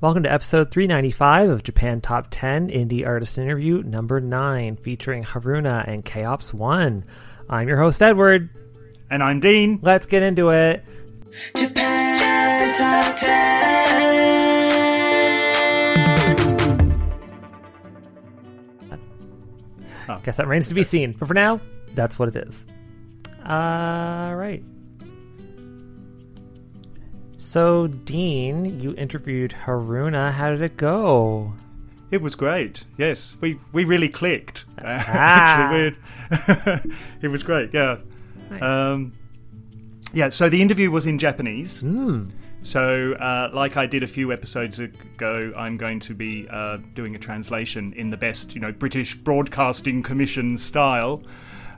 Welcome to episode 395 of Japan Top 10 Indie Artist Interview number 9, featuring Haruna and Chaos One. I'm your host, Edward. And I'm Dean. Let's get into it. Japan Top 10. Oh. Guess that remains to be seen. But for now, that's what it is. All right. So, Dean, you interviewed Haruna. How did it go? It was great. Yes, we we really clicked. Ah. Actually, it was great. Yeah. Nice. Um, yeah. So the interview was in Japanese. Hmm. So, uh, like I did a few episodes ago, I'm going to be uh, doing a translation in the best, you know, British Broadcasting Commission style.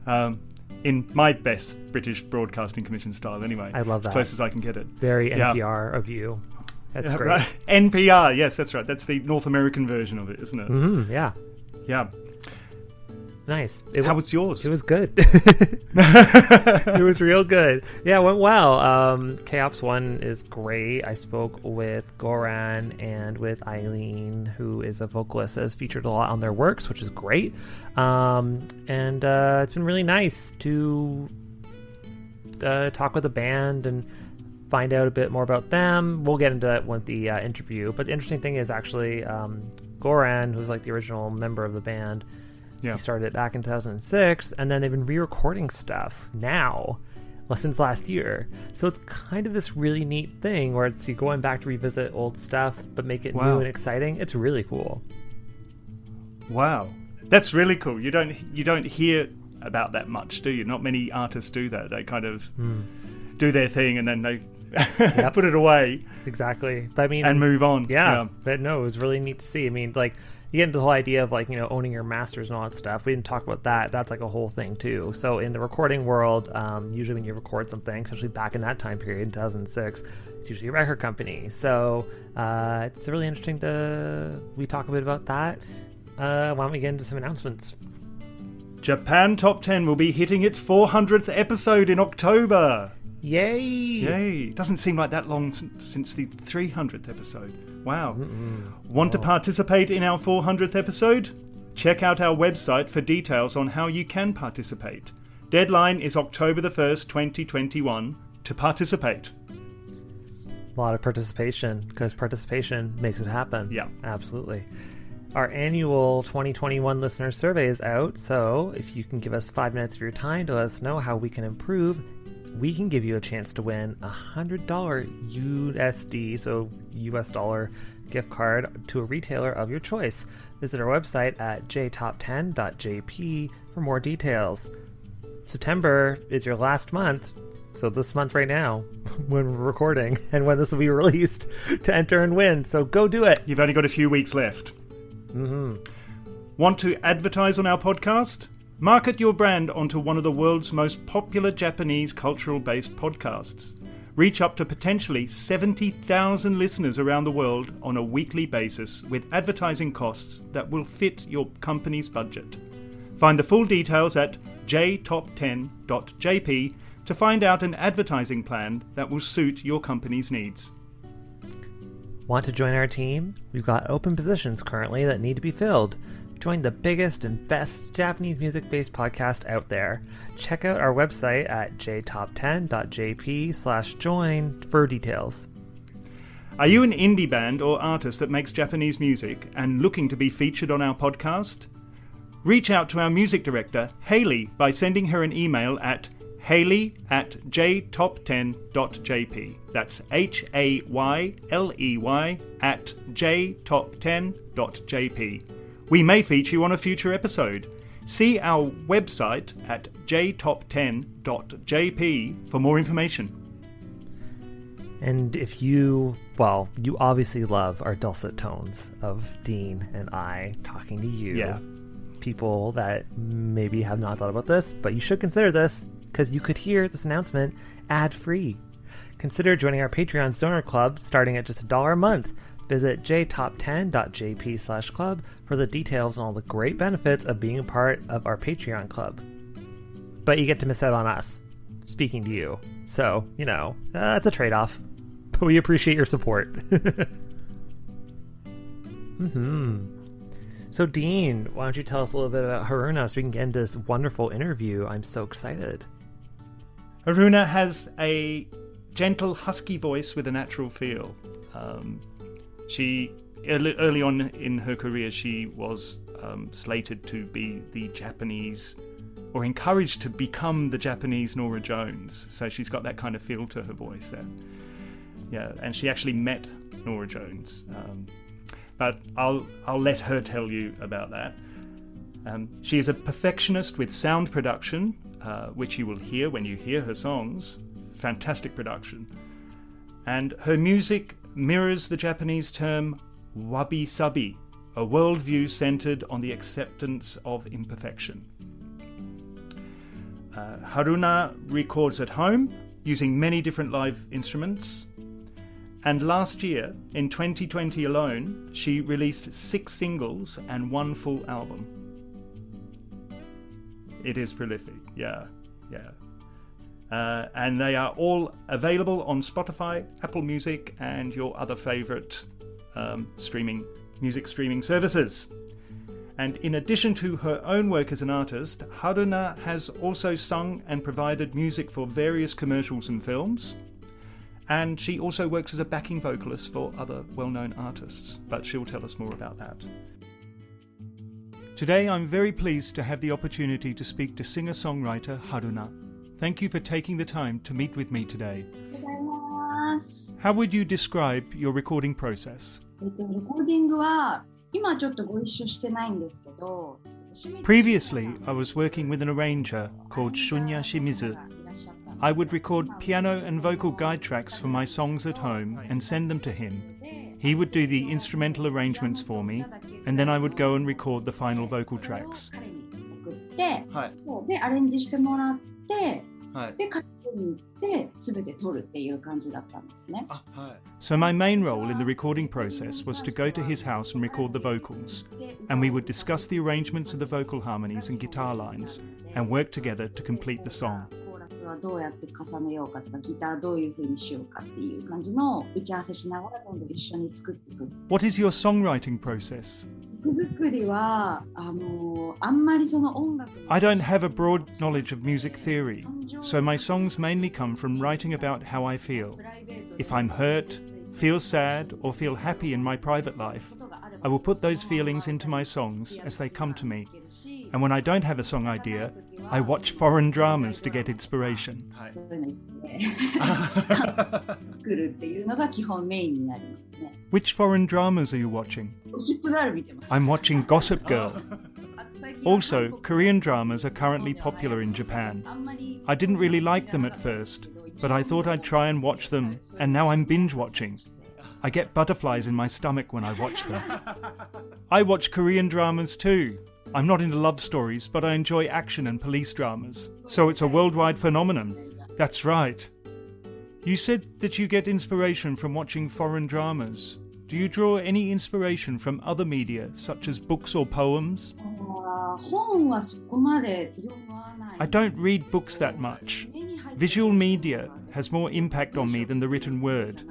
Um, in my best British Broadcasting Commission style, anyway. I love that. As close as I can get it. Very Yeah. NPR of you. That's Yeah, great. right. NPR, yes, that's right. That's the North American version of it, isn't it? hmm yeah. Yeah. Nice. It How wa- was yours? It was good. it was real good. Yeah, it went well. Um, Chaos One is great. I spoke with Goran and with Eileen, who is a vocalist that is featured a lot on their works, which is great. Um, and uh, it's been really nice to uh, talk with the band and find out a bit more about them. We'll get into that with the uh, interview. But the interesting thing is actually um, Goran, who's like the original member of the band, Yeah. he started it back in 2006, and then they've been re-recording stuff now, well, since last year. So it's kind of this really neat thing where it's you going back to revisit old stuff, but make it Wow. new and exciting. It's really cool. Wow, that's really cool. You don't you don't hear about that much, do you? Not many artists do that. They kind of hmm. do their thing and then they put it away Exactly. But I mean, and move on. Yeah, but no, it was really neat to see. I mean, like you get into the whole idea of like you know owning your masters and all that stuff. We didn't talk about that. That's like a whole thing too. So in the recording world, um, usually when you record something, especially back in that time period, in 2006, it's usually a record company. So uh, it's really interesting to we talk a bit about that. Uh, why don't we get into some announcements? Japan Top 10 will be hitting its 400th episode in October. Yay! Yay! Doesn't seem like that long since the 300th episode. Wow. Want to oh. participate in our 400th episode? Check out our website for details on how you can participate. Deadline is October the 1st, 2021 to participate. A lot of participation because participation makes it happen. Yeah. absolutely. Our annual 2021 listener survey is out, so if you can give us five minutes of your time to let us know how we can improve, we can give you a chance to win a $100 USD, so US dollar gift card to a retailer of your choice. Visit our website at jtop10.jp for more details. September is your last month, so this month right now, when we're recording and when this will be released, to enter and win. So go do it. You've only got a few weeks left. Mm-hmm. Want to advertise on our podcast? Market your brand onto one of the world's most popular Japanese cultural based podcasts. reach up to potentially 70,000 listeners around the world on a weekly basis with advertising costs that will fit your company's budget. Find the full details at jtop10.jp to find out an advertising plan that will suit your company's needs. Want to join our team? We've got open positions currently that need to be filled. Join the biggest and best Japanese music based podcast out there. Check out our website at jtop10.jp slash join for details. Are you an indie band or artist that makes Japanese music and looking to be featured on our podcast? Reach out to our music director, Hayley, by sending her an email at hayley at jtop10.jp. That's H A Y L E Y at jtop10.jp. We may feature you on a future episode. See our website at jtop10.jp for more information. And if you, well, you obviously love our dulcet tones of Dean and I talking to you. Yeah. People that maybe have not thought about this, but you should consider this because you could hear this announcement ad free. Consider joining our Patreon donor club starting at just a dollar a month. Visit jtop10.jp slash club for the details on all the great benefits of being a part of our Patreon club. But you get to miss out on us speaking to you. So, you know, uh, it's a trade off. But we appreciate your support. hmm So, Dean, why don't you tell us a little bit about Haruna so we can get into this wonderful interview? I'm so excited. Haruna has a gentle, husky voice with a natural feel. Um, she early, on in her career, she was um, slated to be the Japanese, or encouraged to become the Japanese Norah Jones. So she's got that kind of feel to her voice there. Yeah, and she actually met Norah Jones. Um, but I'll I'll let her tell you about that. Um, she is a perfectionist with sound production, uh, which you will hear when you hear her songs. Fantastic production. And her music mirrors the Japanese term wabi sabi, a worldview centered on the acceptance of imperfection. Uh, Haruna records at home using many different live instruments. And last year, in 2020 alone, she released six singles and one full album. It is prolific, yeah, yeah. Uh, and they are all available on Spotify, Apple Music, and your other favorite um, streaming music streaming services. And in addition to her own work as an artist, Haruna has also sung and provided music for various commercials and films. And she also works as a backing vocalist for other well known artists, but she'll tell us more about that. Today, I'm very pleased to have the opportunity to speak to singer songwriter Haruna. Thank you for taking the time to meet with me today. おはようございます。 How would you describe your recording process? えっと、レコーディングは今ちょっとご一緒してないんですけど、 Previously, I was working with an arranger called Shunya Shimizu. I would record piano and vocal guide tracks for my songs at home and send them to him. He would do the instrumental arrangements for me, and then I would go and record the final vocal tracks. はいそうでアレンジしてもらって、はい。で彼に行って全て撮るっていう感じだったんですね。あ、はい。So, my main role in the recording process was to go to his house and record the vocals, and we would discuss the arrangements of the vocal harmonies and guitar lines, and work together to complete the song. コーラスはどうやって重ねようかとかギターどういう風にしようかっていう感じの打ち合わせしながらどんどん一緒に作っていく What is your songwriting process? I don't have a broad knowledge of music theory, so my songs mainly come from writing about how I feel. If I'm hurt, feel sad, or feel happy in my private life, I will put those feelings into my songs as they come to me. And when I don't have a song idea, I watch foreign dramas to get inspiration. はい。そういうの言って作るっていうのが基本メインになりますね。 Which foreign dramas are you watching? ゴシップガール見てます。 I'm watching Gossip Girl. あと最近は Also, 韓国 Korean dramas are currently popular in Japan. I didn't really like them at first, but I thought I'd try and watch them, and now I'm binge watching. I get butterflies in my stomach when I watch them. I watch Korean dramas too. I'm not into love stories, but I enjoy action and police dramas. So it's a worldwide phenomenon. That's right. You said that you get inspiration from watching foreign dramas. Do you draw any inspiration from other media, such as books or poems? I don't read books that much. Visual media has more impact on me than the written word.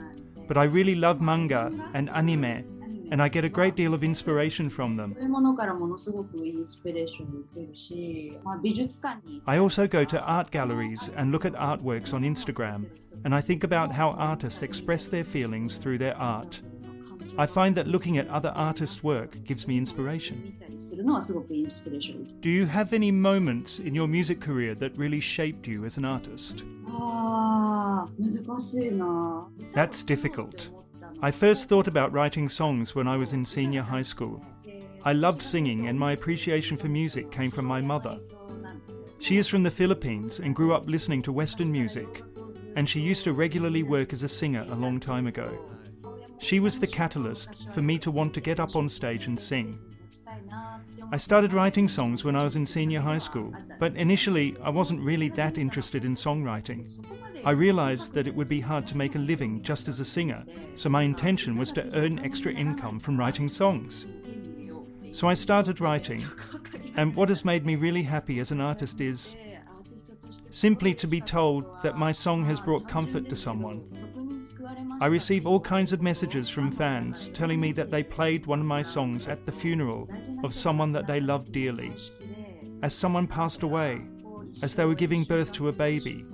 But I really love manga and anime and I get a great deal of inspiration from them. I also go to art galleries and look at artworks on Instagram, and I think about how artists express their feelings through their art. I find that looking at other artists' work gives me inspiration. Do you have any moments in your music career that really shaped you as an artist? That's difficult. I first thought about writing songs when I was in senior high school. I loved singing, and my appreciation for music came from my mother. She is from the Philippines and grew up listening to Western music, and she used to regularly work as a singer a long time ago. She was the catalyst for me to want to get up on stage and sing. I started writing songs when I was in senior high school, but initially I wasn't really that interested in songwriting. I realized that it would be hard to make a living just as a singer, so my intention was to earn extra income from writing songs. So I started writing, and what has made me really happy as an artist is simply to be told that my song has brought comfort to someone. I receive all kinds of messages from fans telling me that they played one of my songs at the funeral of someone that they loved dearly. As someone passed away, as they were giving birth to a baby,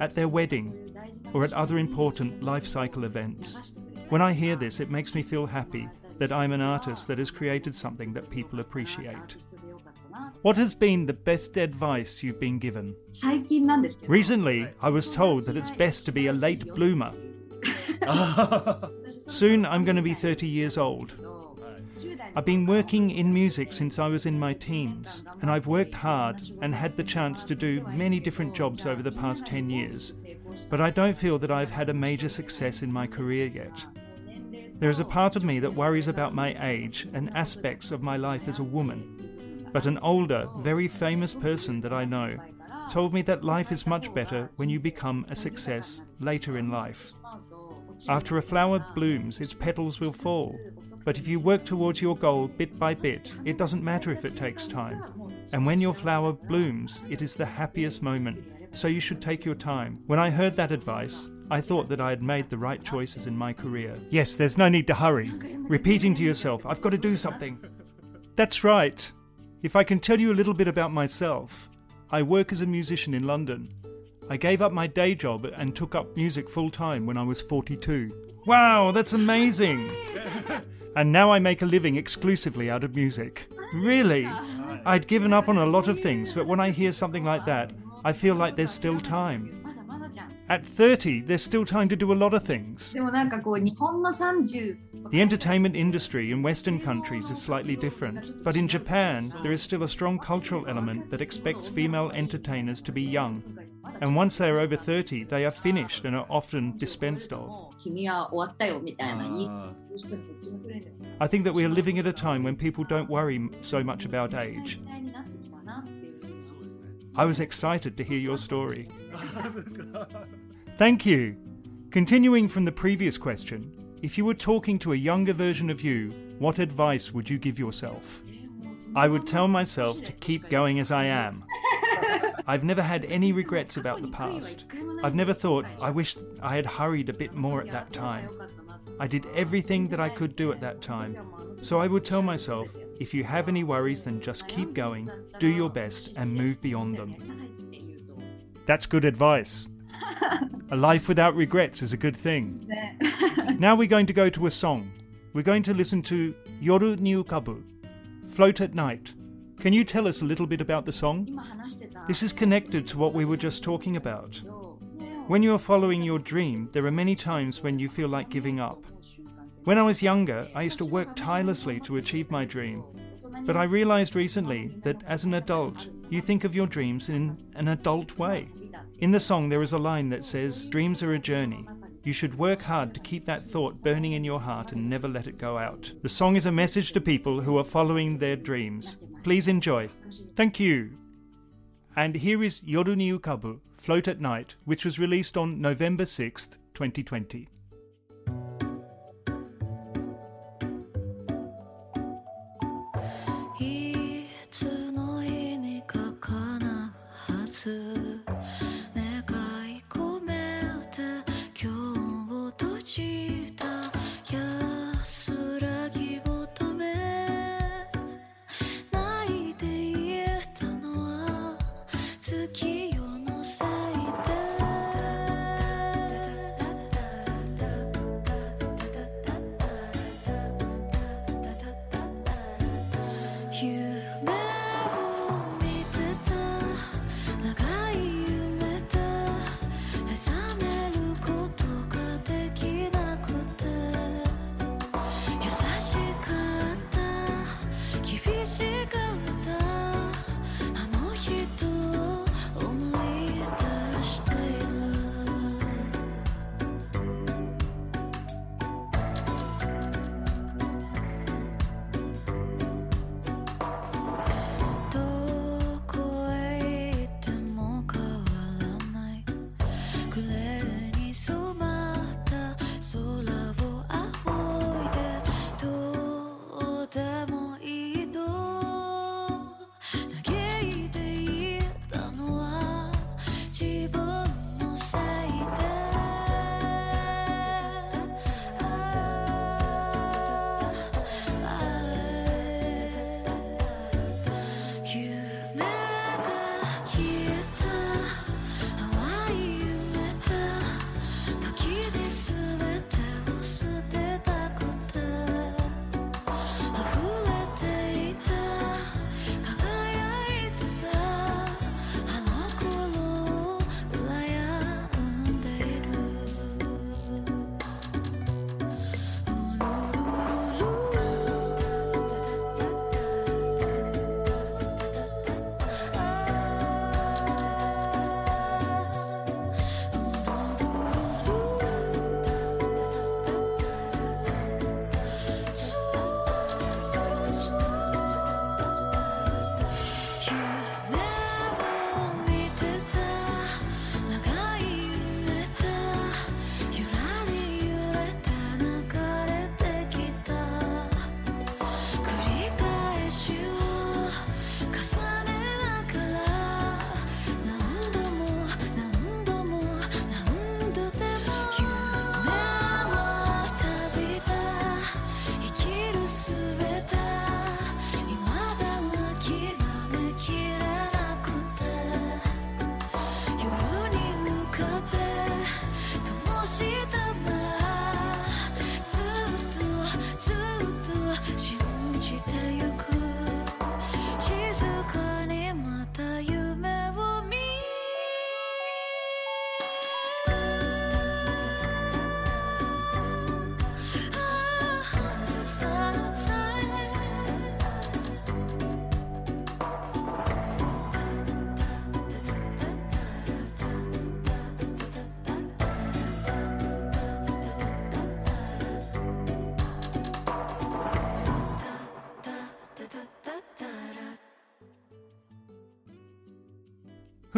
at their wedding, or at other important life cycle events. When I hear this, it makes me feel happy that I'm an artist that has created something that people appreciate. What has been the best advice you've been given? Recently, I was told that it's best to be a late bloomer Soon, I'm going to be 30 years old. I've been working in music since I was in my teens, and I've worked hard and had the chance to do many different jobs over the past 10 years. But I don't feel that I've had a major success in my career yet. There is a part of me that worries about my age and aspects of my life as a woman. But an older, very famous person that I know told me that life is much better when you become a success later in life. After a flower blooms, its petals will fall. But if you work towards your goal bit by bit, it doesn't matter if it takes time. And when your flower blooms, it is the happiest moment. So you should take your time. When I heard that advice, I thought that I had made the right choices in my career. Yes, there's no need to hurry. Repeating to yourself, I've got to do something. That's right. If I can tell you a little bit about myself, I work as a musician in London. I gave up my day job and took up music full time when I was 42. Wow, that's amazing! and now I make a living exclusively out of music. Really? I'd given up on a lot of things, but when I hear something like that, I feel like there's still time. At 30, there's still time to do a lot of things. The entertainment industry in Western countries is slightly different, but in Japan, there is still a strong cultural element that expects female entertainers to be young and once they are over 30, they are finished and are often dispensed of. Ah. I think that we are living at a time when people don't worry so much about age. I was excited to hear your story. Thank you. Continuing from the previous question, if you were talking to a younger version of you, what advice would you give yourself? I would tell myself to keep going as I am. I've never had any regrets about the past. I've never thought, I wish I had hurried a bit more at that time. I did everything that I could do at that time. So I would tell myself, if you have any worries, then just keep going, do your best, and move beyond them. That's good advice. A life without regrets is a good thing. now we're going to go to a song. We're going to listen to Yoru ni Ukabu, Float at Night. Can you tell us a little bit about the song? This is connected to what we were just talking about. When you are following your dream, there are many times when you feel like giving up. When I was younger, I used to work tirelessly to achieve my dream. But I realized recently that as an adult, you think of your dreams in an adult way. In the song, there is a line that says, Dreams are a journey. You should work hard to keep that thought burning in your heart and never let it go out. The song is a message to people who are following their dreams. Please enjoy. Thank you. And here is Yoru ni Ukabu, Float at Night, which was released on November 6th, 2020.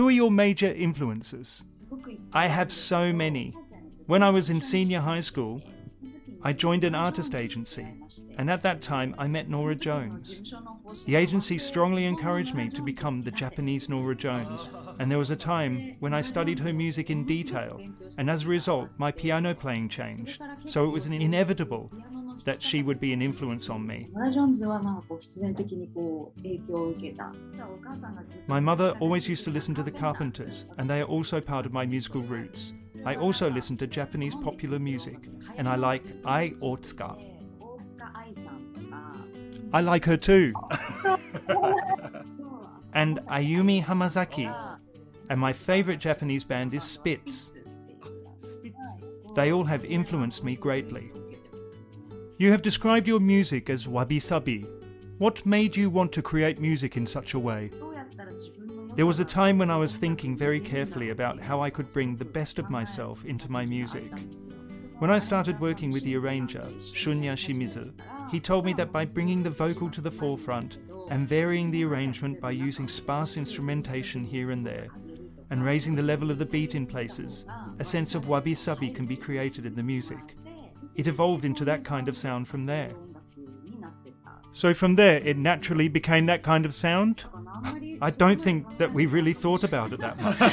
Who are your major influences? I have so many. When I was in senior high school, I joined an artist agency, and at that time I met Norah Jones. The agency strongly encouraged me to become the Japanese Norah Jones, and there was a time when I studied her music in detail, and as a result, my piano playing changed. So it was inevitable that she would be an influence on me. My mother always used to listen to the Carpenters, and they are also part of my musical roots. I also listen to Japanese popular music, and I like Ai Otsuka. I like her too. and Ayumi Hamasaki. And my favorite Japanese band is Spitz. They all have influenced me greatly. You have described your music as wabi sabi. What made you want to create music in such a way? There was a time when I was thinking very carefully about how I could bring the best of myself into my music. When I started working with the arranger, Shunya Shimizu, he told me that by bringing the vocal to the forefront and varying the arrangement by using sparse instrumentation here and there, and raising the level of the beat in places, a sense of wabi sabi can be created in the music. It evolved into that kind of sound from there. So from there, it naturally became that kind of sound? I don't think that we really thought about it that much.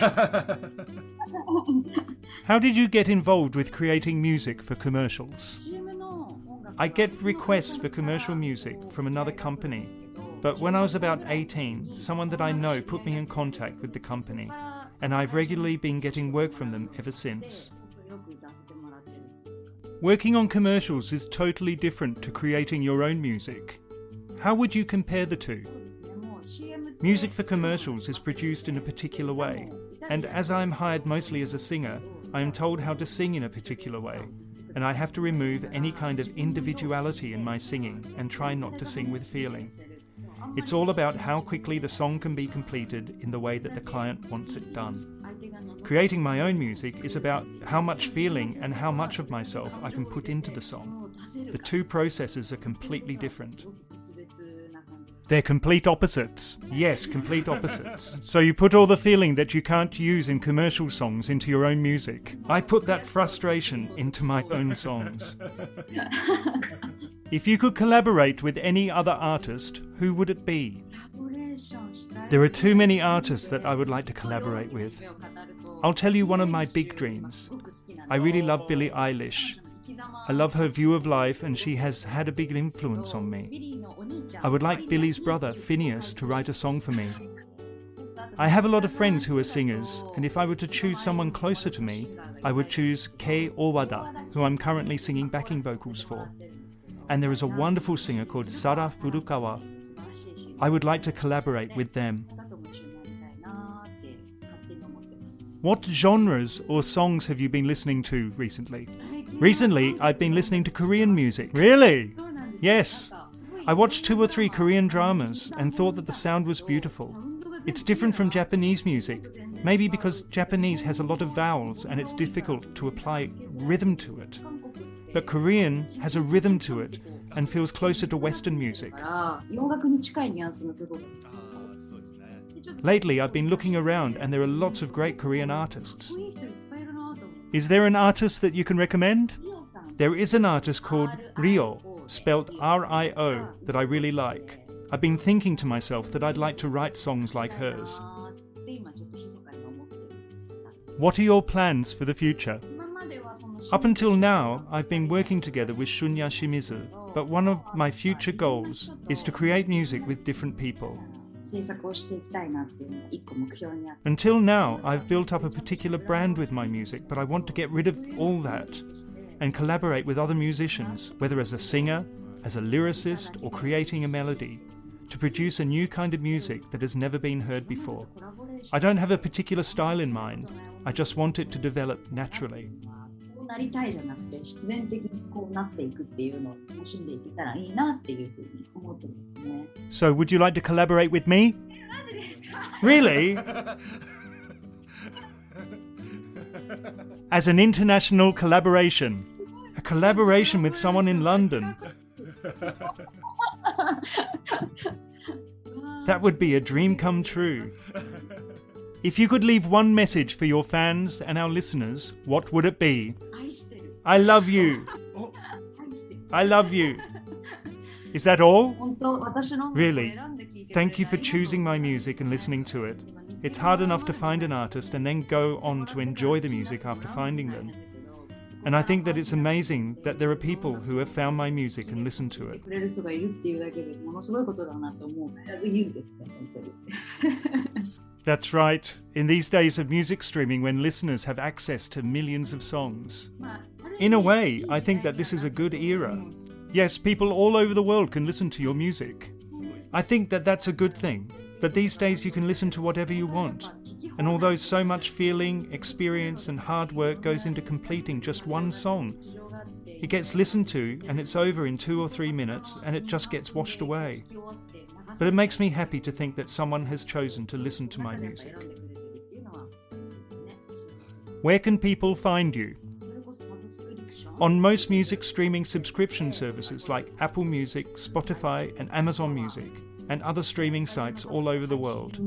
How did you get involved with creating music for commercials? I get requests for commercial music from another company, but when I was about 18, someone that I know put me in contact with the company, and I've regularly been getting work from them ever since. Working on commercials is totally different to creating your own music. How would you compare the two? Music for commercials is produced in a particular way, and as I am hired mostly as a singer, I am told how to sing in a particular way, and I have to remove any kind of individuality in my singing and try not to sing with feeling. It's all about how quickly the song can be completed in the way that the client wants it done. Creating my own music is about how much feeling and how much of myself I can put into the song. The two processes are completely different. They're complete opposites. Yes, complete opposites. so you put all the feeling that you can't use in commercial songs into your own music. I put that frustration into my own songs. if you could collaborate with any other artist, who would it be? There are too many artists that I would like to collaborate with. I'll tell you one of my big dreams. I really love Billie Eilish. I love her view of life, and she has had a big influence on me. I would like Billie's brother, Finneas, to write a song for me. I have a lot of friends who are singers, and if I were to choose someone closer to me, I would choose Kei Owada, who I'm currently singing backing vocals for. And there is a wonderful singer called Sara Furukawa. I would like to collaborate with them. What genres or songs have you been listening to recently? Recently, I've been listening to Korean music. Really? Yes. I watched two or three Korean dramas and thought that the sound was beautiful. It's different from Japanese music, maybe because Japanese has a lot of vowels and it's difficult to apply rhythm to it. But Korean has a rhythm to it and feels closer to Western music. Lately, I've been looking around and there are lots of great Korean artists. Is there an artist that you can recommend? There is an artist called Rio, spelt R I O, that I really like. I've been thinking to myself that I'd like to write songs like hers. What are your plans for the future? Up until now, I've been working together with Shunya Shimizu, but one of my future goals is to create music with different people. Until now, I've built up a particular brand with my music, but I want to get rid of all that and collaborate with other musicians, whether as a singer, as a lyricist, or creating a melody, to produce a new kind of music that has never been heard before. I don't have a particular style in mind, I just want it to develop naturally. こうなりたいじゃなくて必然的にこうなっていくっていうのを楽しんでいけたらいいなっていうふうに思ってますね。 So, would you like to collaborate with me? Really? As an international collaboration. A collaboration with someone in London. That would be a dream come true. If you could leave one message for your fans and our listeners, what would it be? I love you. I love you. Is that all? Really? Thank you for choosing my music and listening to it. It's hard enough to find an artist and then go on to enjoy the music after finding them. And I think that it's amazing that there are people who have found my music and listened to it. That's right. In these days of music streaming, when listeners have access to millions of songs, in a way, I think that this is a good era. Yes, people all over the world can listen to your music. I think that that's a good thing. But these days, you can listen to whatever you want. And although so much feeling, experience, and hard work goes into completing just one song, it gets listened to and it's over in two or three minutes and it just gets washed away but it makes me happy to think that someone has chosen to listen to my music. Where can people find you? On most music streaming subscription services like Apple Music, Spotify, and Amazon Music, and other streaming sites all over the world.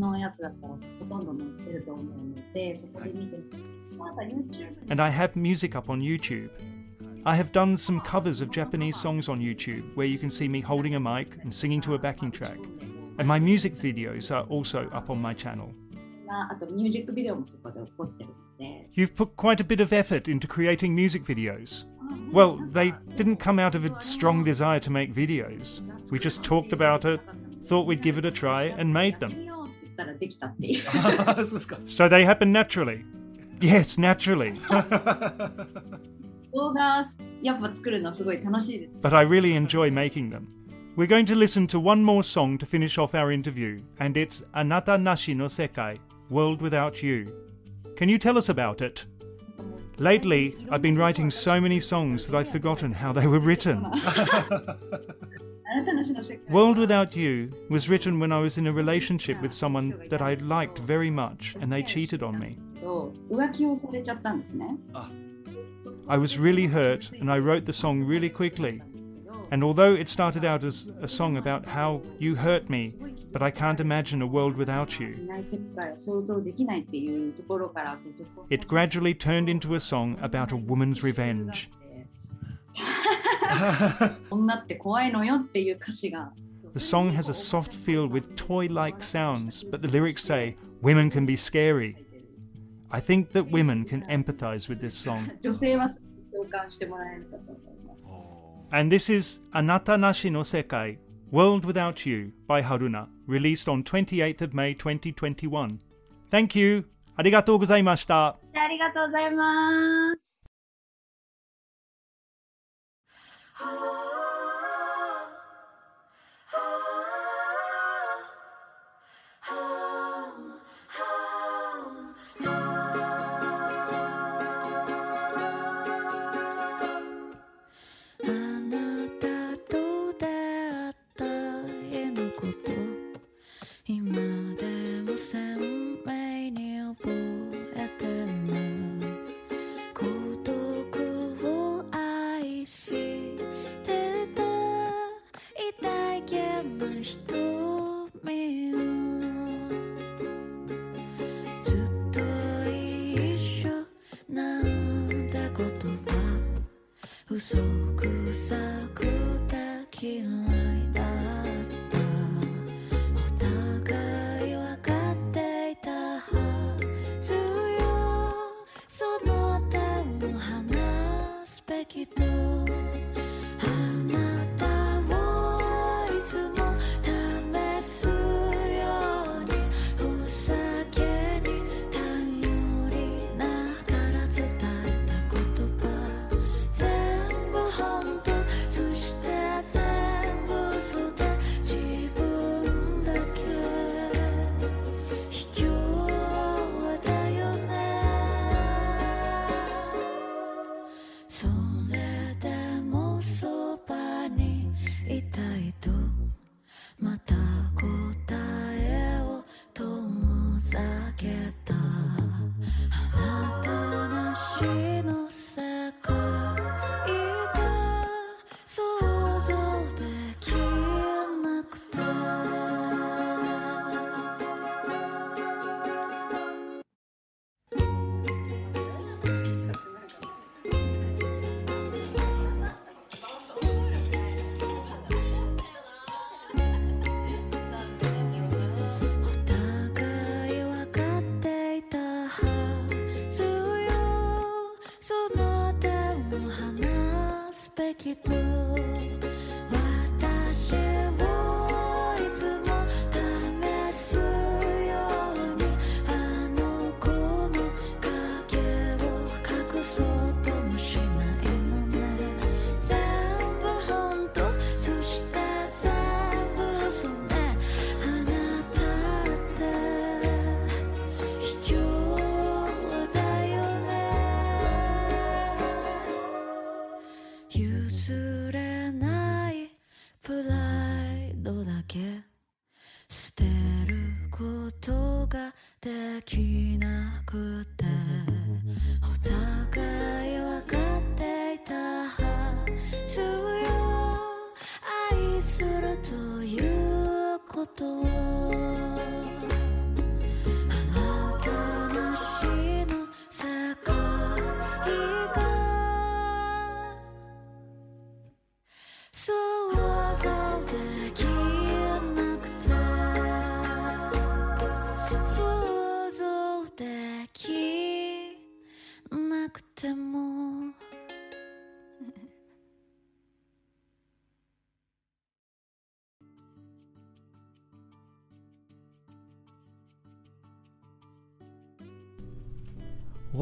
And I have music up on YouTube. I have done some covers of Japanese songs on YouTube where you can see me holding a mic and singing to a backing track. And my music videos are also up on my channel. You've put quite a bit of effort into creating music videos. Well, they didn't come out of a strong desire to make videos. We just talked about it, thought we'd give it a try, and made them. so they happen naturally. Yes, naturally. 動画やっぱ作るのすごい楽しいです but I really enjoy making them. We're going to listen to one more song to finish off our interview, and it's Anata Nashi no Sekai, World Without You. Can you tell us about it? Lately, I've been writing so many songs that I've forgotten how they were written. あなたの詩の世界 World Without You was written when I was in a relationship with someone that I liked very much and they cheated on me. I was really hurt and I wrote the song really quickly. And although it started out as a song about how you hurt me, but I can't imagine a world without you, it gradually turned into a song about a woman's revenge. the song has a soft feel with toy like sounds, but the lyrics say, Women can be scary. I think that women can empathize with this song. And this is Anata Nashi no Sekai, World Without You by Haruna, released on 28th of May 2021. Thank you. Arigatou gozaimashita. Arigatou gozaimasu.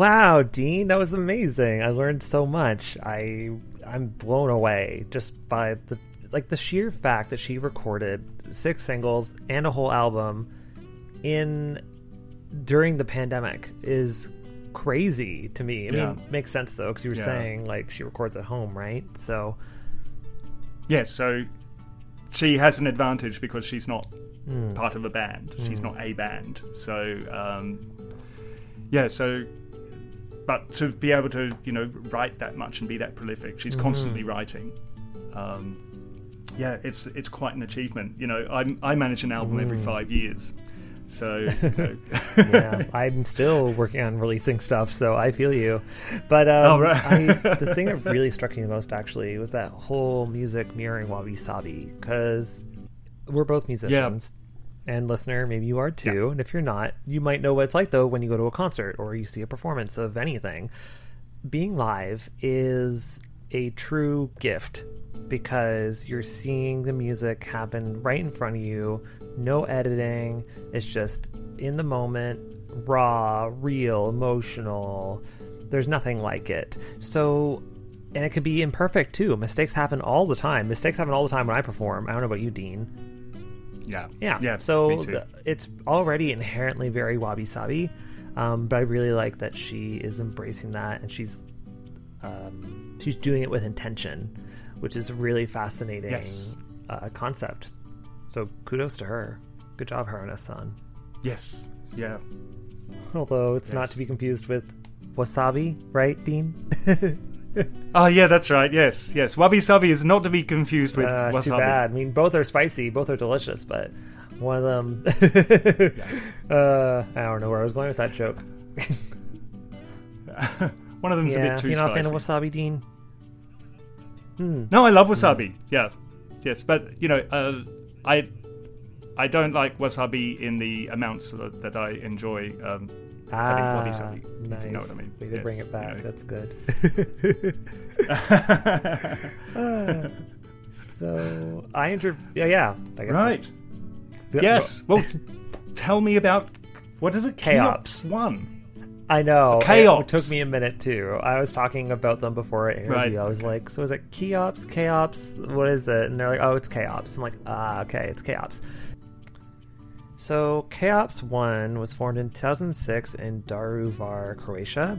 Wow, Dean, that was amazing. I learned so much. I I'm blown away just by the like the sheer fact that she recorded six singles and a whole album in during the pandemic is crazy to me. I Yeah. mean, makes sense though because you were Yeah. saying like she records at home, right? So yeah, so she has an advantage because she's not Hmm. part of a band. She's not a band. So, um, yeah, so, but to be able to, you know, write that much and be that prolific, she's constantly writing. Um, yeah, it's it's quite an achievement. You know, I I manage an album every five years, so you know. yeah, I'm still working on releasing stuff, so I feel you. But um, Oh, right. I, the thing that really struck me the most actually was that whole music mirroring Wabi Sabi because we're both musicians. And listener, maybe you are too. And if you're not, you might know what it's like though when you go to a concert or you see a performance of anything. Being live is a true gift because you're seeing the music happen right in front of you, no editing. It's just in the moment, raw, real, emotional. There's nothing like it. So, and it could be imperfect too. Mistakes happen all the time. Mistakes happen all the time when I perform. I don't know about you, Dean. Yeah, Yeah. yeah. So the, it's already inherently very wabi sabi, um, but I really like that she is embracing that and she's um, she's doing it with intention, which is a really fascinating Yes. uh, concept. So kudos to her. Good job, her and her yes, yeah. Although it's not to be confused with wasabi, right, Dean? Oh, yeah, that's right. Yes, yes. Wabi sabi is not to be confused with Uh, wasabi. too bad. I mean, both are spicy, both are delicious, but one of them. uh, I don't know where I was going with that joke. One of them's a bit too you're not a fan of wasabi, Dean. Hmm. No, I love wasabi. Yeah, yes, but you know, uh, I I don't like wasabi in the amounts that, that I enjoy um, having Ah, sabi. nice. You know what I mean? Way to bring it back. you know. That's good. So I inter. Yeah, yeah. I guess right. Yeah, Yes. Well, tell me about what is it? Chaos One. I know. It Chaops. took me a minute too. I was talking about them before I interview. Right. I was like, so is it Keops? Chaos? What is it? And they're like, oh, it's Chaos. I'm like, ah, okay, it's Chaops. So Chaops 1 was formed in 2006 in Daruvar, Croatia.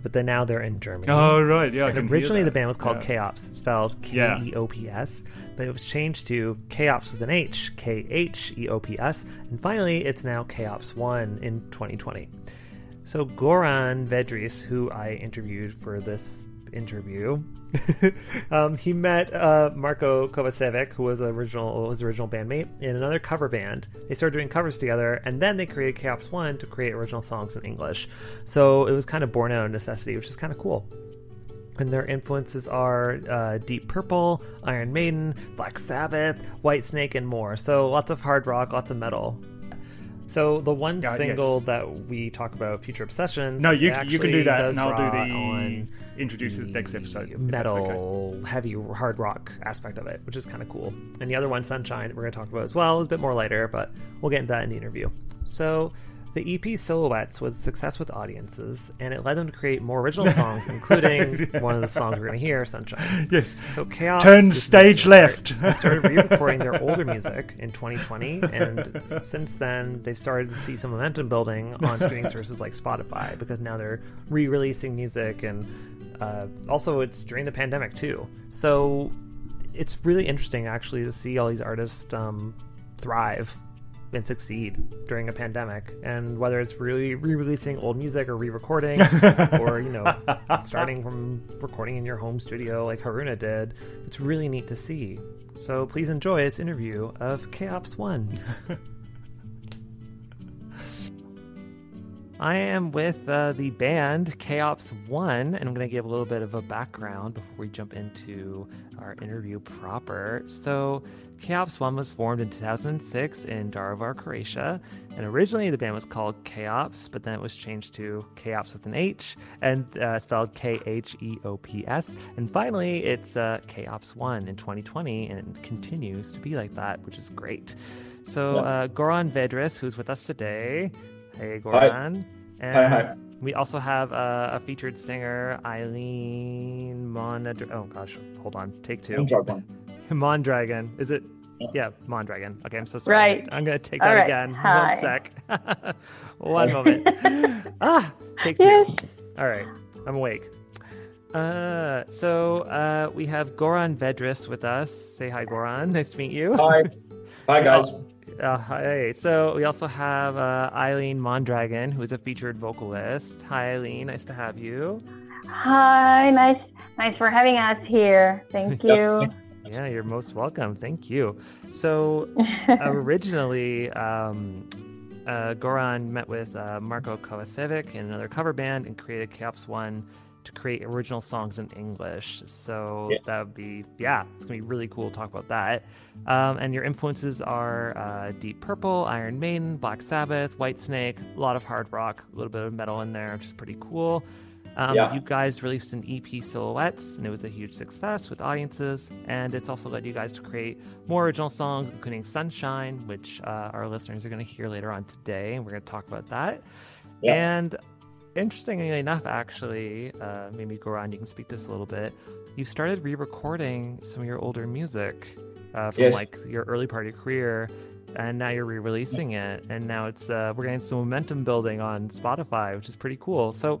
But then now they're in Germany. Oh right, yeah. And originally, the band was called Yeah. Spelled K. E O P S, but it was changed to Kheops with an H, K H E O P S, and finally, it's now Chaops 1 in 2020. So, Goran Vedris, who I interviewed for this interview, um, he met uh, Marko Kovacevic, who was original his original bandmate, in another cover band. They started doing covers together, and then they created Chaops One to create original songs in English. So it was kind of born out of necessity, which is kind of cool. And their influences are uh, Deep Purple, Iron Maiden, Black Sabbath, Whitesnake, and more. So lots of hard rock, lots of metal. So the one Yeah, single yes. that we talk about, Future Obsessions, No, you you can do that, and I'll do the on introduce the next episode. metal, okay. heavy hard rock aspect of it, which is kind of cool. And the other one, Sunshine, that we're going to talk about as well, is a bit more lighter, but we'll get into that in the interview. So, the EP Silhouettes was a success with audiences, and it led them to create more original songs, including one of the songs we're going to hear, Sunshine. Yes. So Chaos Turn stage left. started re-recording their older music in 2020, and since then they've started to see some momentum building on streaming services like Spotify because now they're re-releasing music, and uh, also it's during the pandemic too. So it's really interesting actually to see all these artists um, thrive and succeed during a pandemic and whether it's really re-releasing old music or re-recording or you know starting from recording in your home studio like haruna did it's really neat to see so please enjoy this interview of chaops 1 I am with uh, the band Chaops One, and I'm going to give a little bit of a background before we jump into our interview proper. So, Chaops One was formed in 2006 in Daruvar, Croatia, and originally the band was called Keops, but then it was changed to Kheops with an H and uh, spelled K H E O P S. And finally, it's uh, Chaops One in 2020, and it continues to be like that, which is great. So, uh, Goran Vedris, who's with us today. Hey, Goran. And Hi, hi. We also have uh, a featured singer, Eileen Mondragon. Oh gosh, hold on. Take two. Mondragon. Mondragon. Is it? Yeah, Mondragon. Okay, I'm so sorry. Right. I'm gonna take that right. again. Hi. One sec. One moment. ah, take two. Yes. All right, I'm awake. Uh, so uh, we have Goran Vedris with us. Say hi, Goran. Nice to meet you. Hi. Hi, guys. Uh, hi. So we also have uh, Eileen Mondragon, who is a featured vocalist. Hi, Eileen. Nice to have you. Hi, nice, nice for having us here. Thank you. Yeah, you're most welcome. Thank you. So originally, um, uh, Goran met with uh, Marko Kovacevic in another cover band and created Chaos One to create original songs in English. So Yes. that would be, yeah, it's gonna be really cool to talk about that. Um, and your influences are uh, Deep Purple, Iron Maiden, Black Sabbath, Whitesnake, a lot of hard rock, a little bit of metal in there, which is pretty cool. Um, Yeah. You guys released an EP, Silhouettes, and it was a huge success with audiences. And it's also led you guys to create more original songs, including Sunshine, which uh, our listeners are going to hear later on today. And we're going to talk about that. Yeah. And interestingly enough, actually, uh, maybe Goran, you can speak to this a little bit. You started re-recording some of your older music uh, from Yes. like your early part of your career, and now you're re-releasing it, and now it's uh, we're getting some momentum building on Spotify, which is pretty cool. So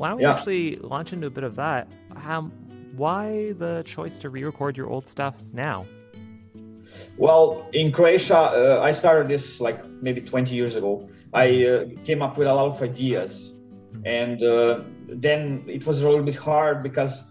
Why don't we actually launch into a bit of that? How, why the choice to re-record your old stuff now? Well, in Croatia, uh, I started this like maybe 20 years ago. I uh, came up with a lot of ideas, and uh, then it was a little bit hard because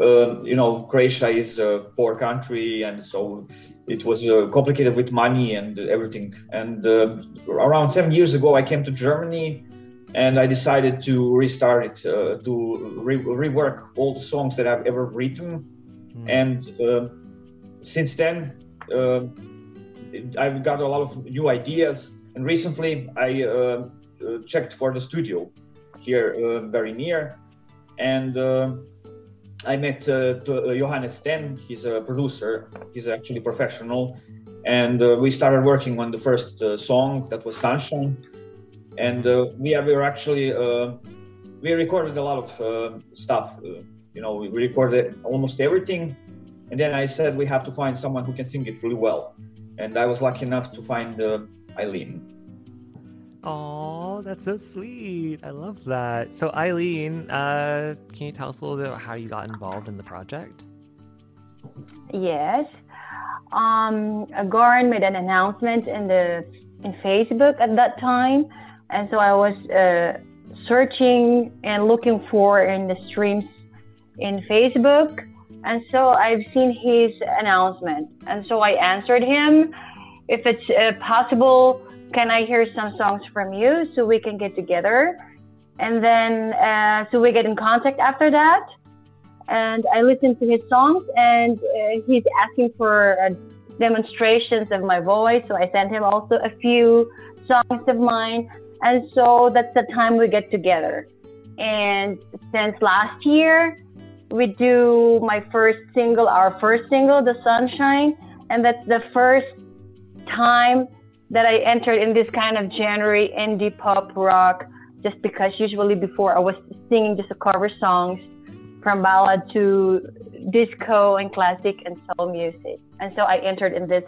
uh, you know Croatia is a poor country, and so it was uh, complicated with money and everything. And uh, around seven years ago, I came to Germany, and I decided to restart it, uh, to re- rework all the songs that I've ever written, and uh, since then uh, I've got a lot of new ideas. And recently, I uh, uh, checked for the studio here uh, very near, and uh, I met uh, uh, Johannes Ten. He's a producer. He's actually professional, and uh, we started working on the first uh, song that was Sunshine. And uh, we have we were actually uh, we recorded a lot of uh, stuff. Uh, you know, we recorded almost everything and then I said we have to find someone who can sing it really well. And I was lucky enough to find uh, Eileen. Oh, that's so sweet. I love that. So, Eileen, uh, can you tell us a little bit about how you got involved in the project? Yes. Um, Goran made an announcement in the in Facebook at that time, and so I was uh, searching and looking for in the streams in Facebook, and so I've seen his announcement, and so I answered him, if it's uh, possible, can I hear some songs from you so we can get together, and then uh, so we get in contact after that. And I listened to his songs, and uh, he's asking for uh, demonstrations of my voice. So I sent him also a few songs of mine, and so that's the time we get together. And since last year, we do my first single, our first single, The Sunshine. And that's the first time that I entered in this kind of January indie pop rock, just because usually before I was singing just a cover songs from ballad to disco and classic and soul music. And so I entered in this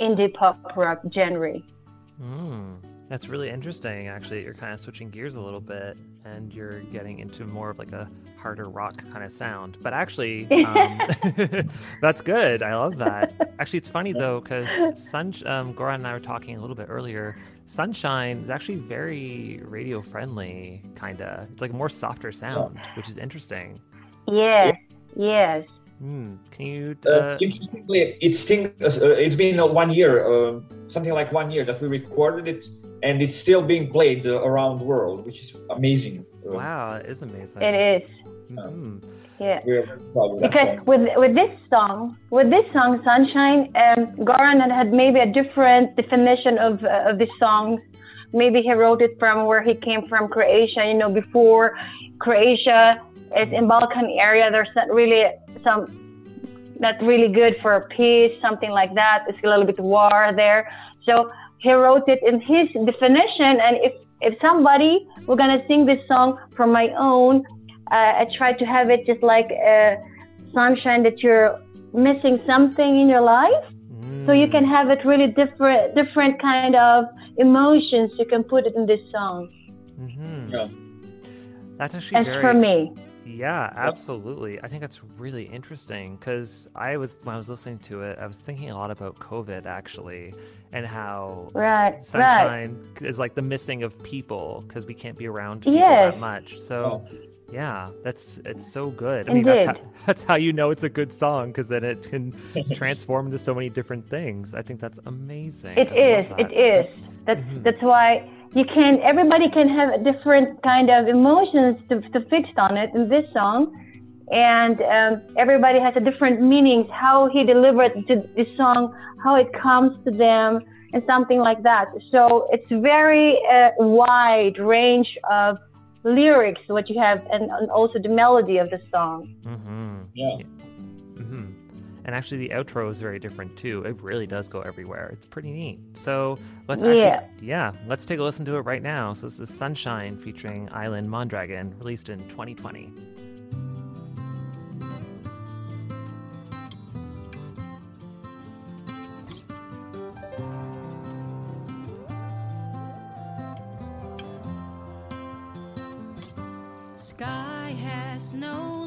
indie pop rock genre. Mm, that's really interesting, actually. You're kind of switching gears a little bit and you're getting into more of like a harder rock kind of sound. But actually, um, that's good. I love that. Actually, it's funny though, because Sun, um, Goran and I were talking a little bit earlier. Sunshine is actually very radio friendly, kind of. It's like a more softer sound, which is interesting. Yes, yes. Hmm. Can you? Uh, Uh, interestingly, it's uh, it's been uh, one year, uh, something like one year that we recorded it, and it's still being played uh, around the world, which is amazing. Uh, wow, it is amazing. It is. Mhm. Yeah. We're very proud of that Because with with this song, with this song, Sunshine, um, Goran had, had maybe a different definition of uh, of this song. Maybe he wrote it from where he came from, Croatia. You know, before Croatia is in Balkan area. There's not really some not really good for peace, something like that. It's a little bit war there. So he wrote it in his definition. And if if somebody were gonna sing this song from my own, uh, I try to have it just like uh, sunshine that you're missing something in your life. So you can have it really different, different kind of emotions. You can put it in this song. Mhm. Yeah. That's actually As very. for me, Yeah, absolutely. I think that's really interesting because I was when I was listening to it, I was thinking a lot about COVID actually, and how right, right. sunshine is like the missing of people because we can't be around people Yes. that much. So. Oh. Yeah, that's it's so good. I mean, that's how, Indeed. that's how you know it's a good song because then it can transform into so many different things. I think that's amazing. It I is. It is. That's Mhm. that's why you can. Everybody can have a different kind of emotions to, to fix on it in this song, and um, everybody has a different meanings. How he delivered to this song, how it comes to them, and something like that. So it's very uh, wide range of lyrics what you have, and, and also the melody of the song. Mm-hmm. Yeah. hmm And actually, the outro is very different too. It really does go everywhere. It's pretty neat. So let's actually, Yeah. yeah, let's take a listen to it right now. So this is Sunshine featuring Eileen Mondragon, released in 2020. Sky has no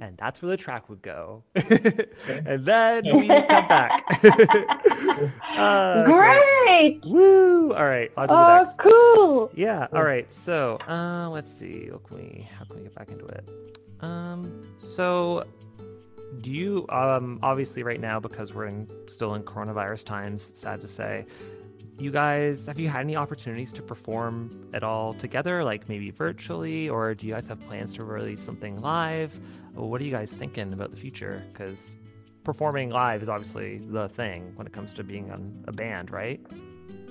and that's where the track would go. and then we come back. Uh, Great! Woo! All right, on to the Oh, next. cool! Yeah. All right. So, uh, let's see. What can we? How can we get back into it? Um. So, do you? Um. Obviously, right now, because we're in still in coronavirus times. Sad to say. You guys, have you had any opportunities to perform at all together, like maybe virtually, or do you guys have plans to release something live? What are you guys thinking about the future? Because performing live is obviously the thing when it comes to being on a band, right?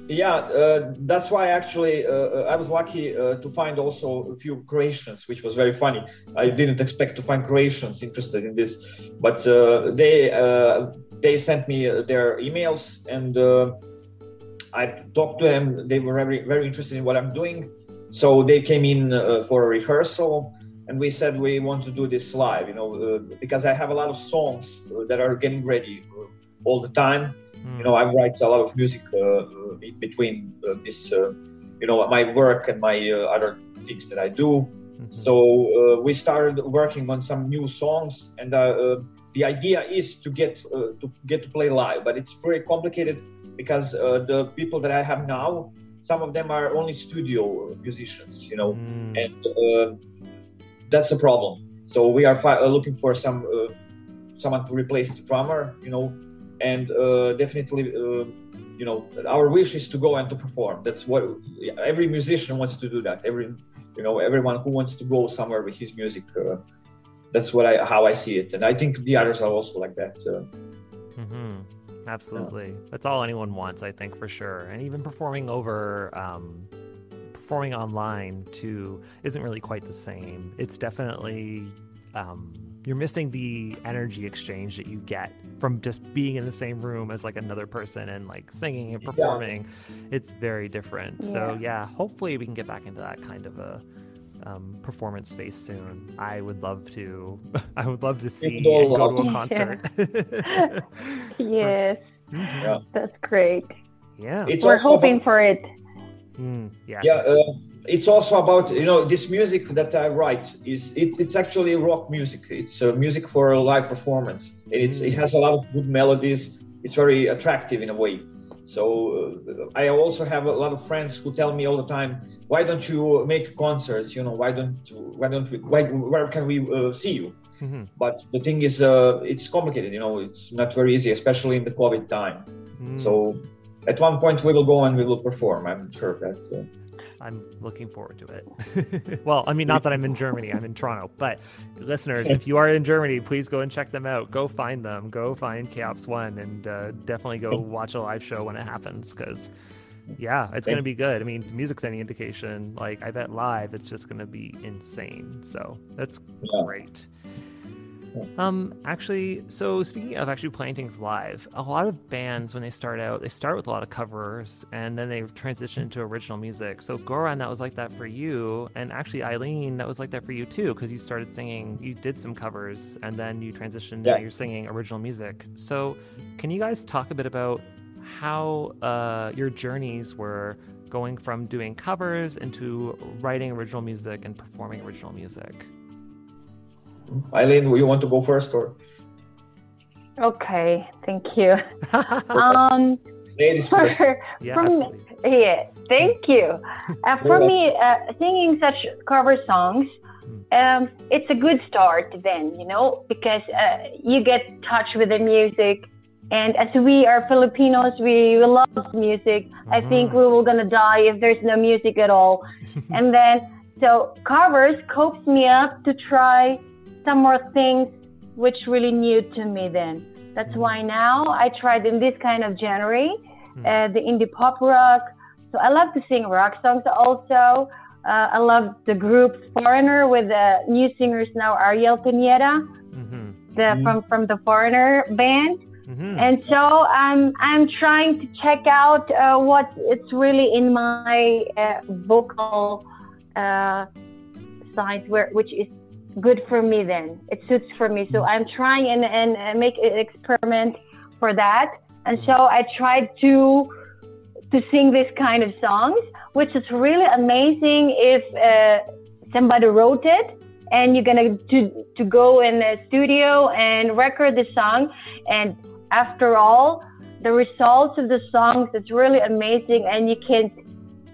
Yeah, uh, that's why actually uh, I was lucky uh, to find also a few Croatians, which was very funny. I didn't expect to find Croatians interested in this, but uh, they uh, they sent me uh, their emails and uh, I talked to them. They were very very interested in what I'm doing, so they came in uh, for a rehearsal. And we said we want to do this live, you know, uh, because I have a lot of songs uh, that are getting ready uh, all the time. You know i write a lot of music uh, uh, in between uh, this uh, you know my work and my uh, other things that i do. So uh, we started working on some new songs and the idea is to get uh, to get to play live but it's very complicated because uh, the people that i have now some of them are only studio musicians you know. And uh, that's a problem. So we are fi- uh, looking for some uh, someone to replace the drummer you know and uh, definitely uh, you know our wish is to go and to perform. That's what every musician wants to do that. Every you know everyone who wants to go somewhere with his music uh, that's what i how i see it. And i think the others are also like that uh, hmm Absolutely. That's all anyone wants, I think, for sure. And even performing over, um, performing online too, isn't really quite the same. It's definitely, um, you're missing the energy exchange that you get from just being in the same room as like another person and like singing and performing. It's very different. So, yeah, hopefully we can get back into that kind of a. Um, performance space soon. I would love to. I would love to see would and go to a love concert. yes, yeah that's great. Yeah. It's We're hoping about- for it. Mm, yes. yeah uh, it's also about you know this music that i write is it, it's actually rock music. It's uh, music for a live performance. And it's, it has a lot of good melodies. It's very attractive in a way. So uh, i also have a lot of friends who tell me all the time why don't you make concerts? You know why don't why don't we why, where can we uh, see you? Mhm. but the thing is uh, it's complicated you know it's not very easy especially in the covid time. Mm. so at one point we will go and we will perform i'm sure that I'm looking forward to it. well, I mean, not that I'm in Germany, I'm in Toronto. But listeners, if you are in Germany, please go and check them out. Go find them. Go find Chaos One, and uh, definitely go watch a live show when it happens. Because yeah, it's going to be good. I mean, the music's any indication. Like, I bet live, it's just going to be insane. So that's Yeah. great. Um, actually, so speaking of actually playing things live, a lot of bands when they start out, they start with a lot of covers and then they transition into original music. So Goran, that was like that for you, and actually Eileen, that was like that for you too, because you started singing, you did some covers, and then you transitioned. Yeah. Now you're singing original music. So, can you guys talk a bit about how uh, your journeys were going from doing covers into writing original music and performing original music? Eileen you want to go first or Okay, thank you. um, ladies for, first Yeah, for me, yeah, thank you. Uh, for me, uh, singing such cover songs, um, it's a good start then, you know, because uh, you get touch with the music. And as we are Filipinos, we love music. I think we were gonna die if there's no music at all. and then, so covers coaxed me up to try some more things which really new to me then. That's why now I tried in this kind of genre, uh, the indie pop rock. So I love to sing rock songs also. Uh, I love the group Foreigner with the new singers now, Arnel Pineda, Mm-hmm. the, from, from the Foreigner band. Mm-hmm. And so I'm I'm trying to check out uh, what it's really in my uh, vocal uh, side where which is good for me. Then it suits for me. So I'm trying and and uh, make an experiment for that. And so I tried to to sing this kind of songs, which is really amazing if uh, somebody wrote it and you're gonna to to go in the studio and record the song. And after all, the results of the songs it's really amazing, and you can't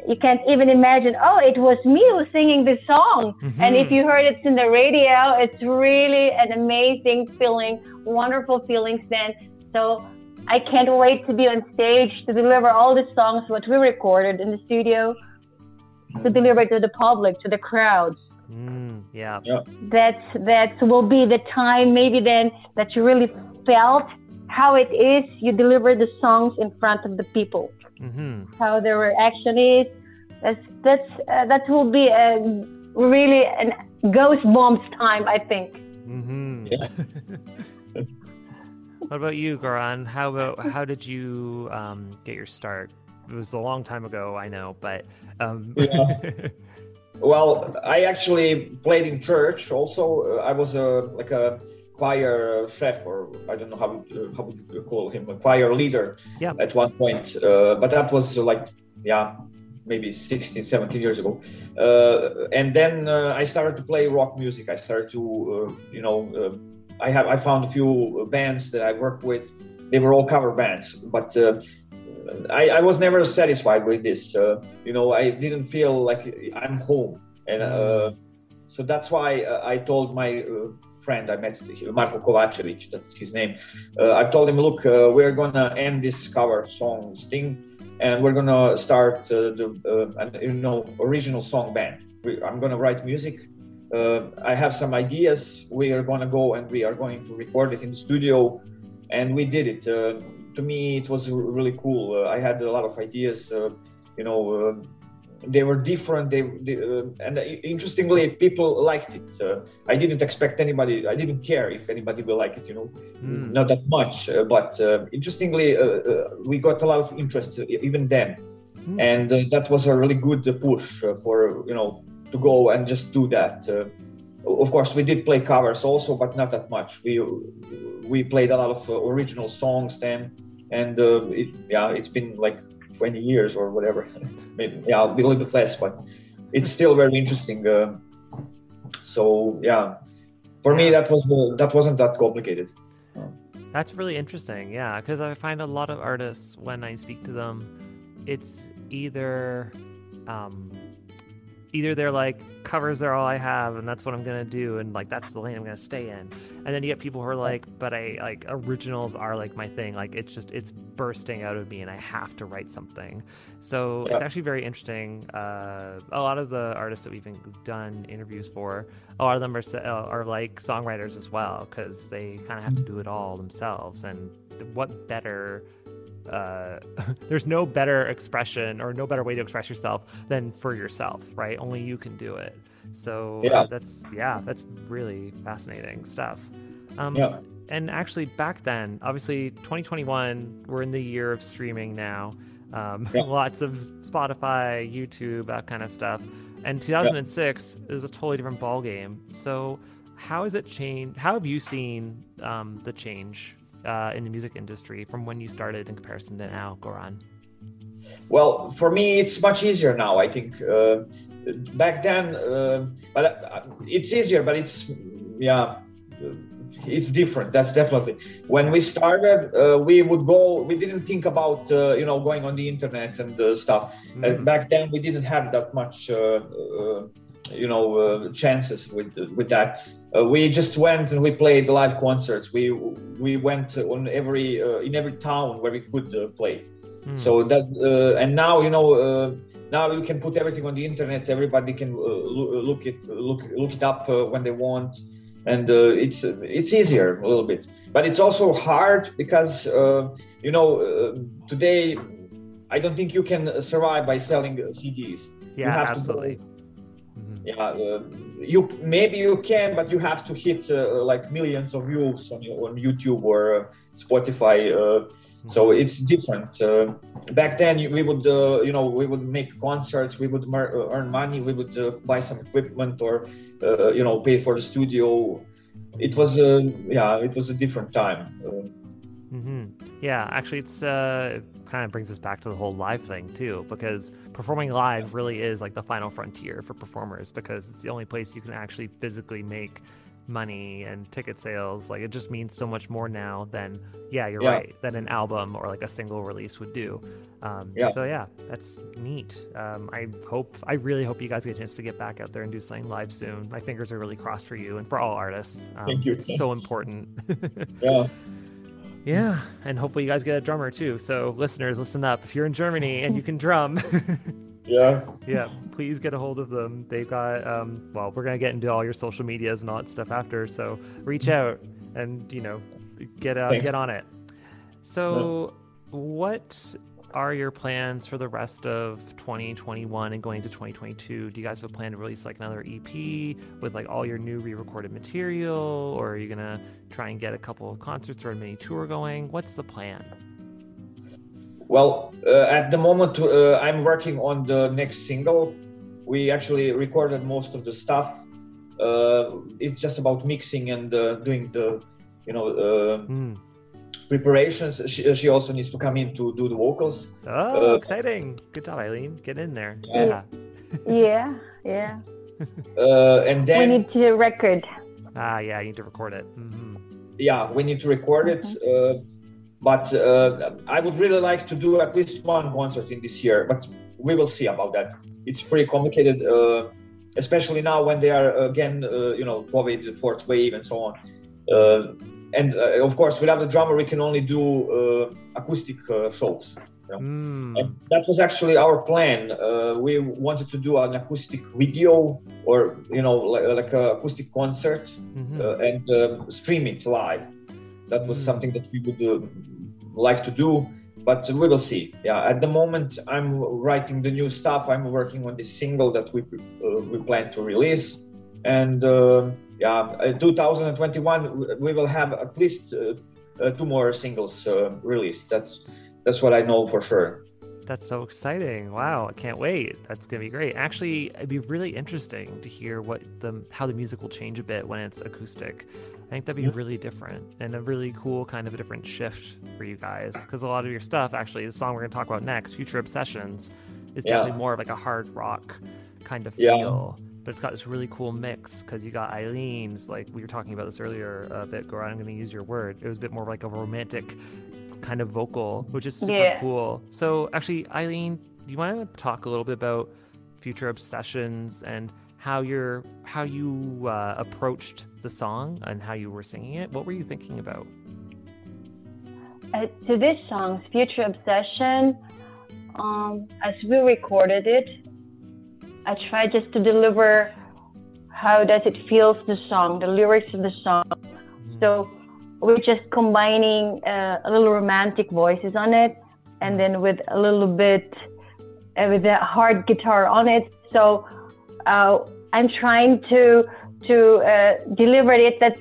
you can't even imagine. Oh, it was me who's singing this song. And if you heard it in the radio, it's really an amazing feeling, wonderful feelings. Then, so I can't wait to be on stage to deliver all the songs what we recorded in the studio to deliver to the public, to the crowds. Mm, yeah. Yeah. That's that will be the time maybe then that you really felt how it is you deliver the songs in front of the people, hmm how their reaction is. That's that's uh, that will be a really an ghost bombs time, I think. Mm-hmm. Yeah. what about you, Goran? How about how did you um, get your start? It was a long time ago, I know, but um, Yeah. Well, I actually played in church. Also, Uh, I was a like a choir chef, or I don't know how uh, how would you call him, a choir leader. Yeah. At one point, uh, but that was uh, like yeah, maybe 16, 17 years ago. Uh, and then uh, I started to play rock music. I started to uh, you know I have I found a few bands that I worked with. They were all cover bands, but uh, I, I was never satisfied with this. Uh, you know, I didn't feel like I'm home, and uh, so that's why uh, I told my uh, friend I met, Marko Kovacevic, that's his name. Uh, I told him, look, uh, we're gonna end this cover songs thing, and we're gonna start uh, the uh, you know original song band. We, I'm gonna write music. Uh, I have some ideas. We are gonna go and we are going to record it in the studio, and we did it. To me, it was really cool. I had a lot of ideas. You know, they were different. They, they uh, and interestingly, people liked it. Uh, I didn't expect anybody. I didn't care if anybody will like it. You know, Mm. not that much. Uh, but uh, interestingly, uh, uh, we got a lot of interest even then, Hmm. and uh, that was a really good uh, push uh, for you know to go and just do that. Of course, we did play covers also, but not that much. We we played a lot of uh, original songs then, and uh, it, yeah, it's been like 20 years or whatever. Maybe yeah, a little bit less, but it's still very interesting. Uh, so yeah, for me that was uh, that wasn't that complicated. That's really interesting. Yeah, because I find a lot of artists when I speak to them, it's either um, either they're like covers are all I have and that's what I'm gonna do and like that's the lane I'm gonna stay in. And then you get people who are like, but I like originals are like my thing. Like it's just it's bursting out of me and I have to write something. So Yeah. it's actually very interesting. Uh, a lot of the artists that we've been done interviews for, a lot of them are uh, are like songwriters as well because they kind of have to do it all themselves. And what better uh, there's no better expression or no better way to express yourself than for yourself, right? Only you can do it. So uh, Yeah. that's yeah, that's really fascinating stuff. Um, Yeah. And actually, back then, obviously, 2021, we're in the year of streaming now. Um, Yeah. Lots of Spotify, YouTube, that kind of stuff. And 2006 is a totally different ballgame. So, how has it changed? How have you seen um, the change uh, in the music industry from when you started in comparison to now, Goran? Well, for me, it's much easier now. I think uh, back then, uh, but uh, it's easier, but it's yeah, it's different. That's definitely when we started. Uh, we would go. We didn't think about uh, you know going on the internet and uh, stuff. Uh, Mhm. back then, we didn't have that much. You know, uh, chances with with that. Uh, we just went and we played live concerts. We we went on every uh, in every town where we could uh, play. Hmm. So that uh, and now you know uh, now you can put everything on the internet. Everybody can uh, look it look look it up uh, when they want, and uh, it's it's easier a little bit. But it's also hard because uh, you know uh, today I don't think you can survive by selling CDs. yeah, absolutely. Mhm. Yeah, uh, you maybe you can, but you have to hit uh, like millions of views on on YouTube or uh, Spotify. Uh, so it's different. Uh, back then, we would uh, you know we would make concerts, we would uh, earn money, we would uh, buy some equipment or uh, you know pay for the studio. It was uh, yeah, it was a different time. Uh, hmm Yeah, actually, it's uh, kind of brings us back to the whole live thing too, because performing live really is like the final frontier for performers because it's the only place you can actually physically make money and ticket sales. Like it just means so much more now than yeah, you're Yeah. right, than an album or like a single release would do. Um, Yeah. So yeah, that's neat. Um, I hope, I really hope you guys get a chance to get back out there and do something live soon. My fingers are really crossed for you and for all artists. Um, Thank you. It's so important. Yeah. Yeah, mm. and hopefully you guys get a drummer too. So listeners, listen up. If you're in Germany and you can drum, Yeah. yeah, please get a hold of them. They've got um well, we're gonna get into all your social medias and all that stuff after. So reach mm. out and you know get out, Thanks. get on it. So what are your plans for the rest of 2021 and going into 2022? Do you guys have a plan to release like another EP with like all your new re-recorded material, or are you gonna try and get a couple of concerts or a mini tour going? What's the plan? Well, uh, at the moment, uh, I'm working on the next single. We actually recorded most of the stuff. Uh, it's just about mixing and uh, doing the, you know, uh, Hmm. Preparations. She, she also needs to come in to do the vocals. Oh, Uh, exciting! Good job, Eileen. Get in there. Yeah. Yeah. Yeah, yeah. Uh, and then We need to record. Ah, yeah. You need to record it. hmm yeah, we need to record it. Uh, but uh, I would really like to do at least one concert in this year. But we will see about that. It's pretty complicated, uh, especially now when they are again, uh, you know, COVID, fourth wave, and so on. And uh, of course, without the drummer, we can only do uh, acoustic uh, shows. Mm. And that was actually our plan. Uh, we wanted to do an acoustic video or, you know, like, like an acoustic concert Mhm. uh, and um, stream it live. That was Mm. something that we would uh, like to do, but we will see. Yeah, at the moment, I'm writing the new stuff. I'm working on this single that we uh, we plan to release, and uh, yeah, uh, 2021 we will have at least uh, uh, two more singles uh, released. That's that's what I know for sure. That's so exciting! Wow, I can't wait. That's gonna be great. Actually, it'd be really interesting to hear what the how the music will change a bit when it's acoustic. I think that'd be really different and a really cool kind of a different shift for you guys because a lot of your stuff, actually, the song we're gonna talk about next, "Future Obsessions," is Yeah. definitely more of like a hard rock kind of Yeah. feel. But it's got this really cool mix because you got Eileen's, like we were talking about this earlier a bit, Goran. I'm going to use your word. It was a bit more like a romantic kind of vocal, which is super Yeah. cool. So, actually, Eileen, do you want to talk a little bit about future obsessions and how you're how you uh, approached the song and how you were singing it? What were you thinking about? Uh, to this song's Future Obsession, um, as we recorded it, I try just to deliver how does it feels the song, the lyrics of the song. So we're just combining uh, a little romantic voices on it, and then with a little bit uh, with a hard guitar on it. So uh, I'm trying to to uh, deliver it that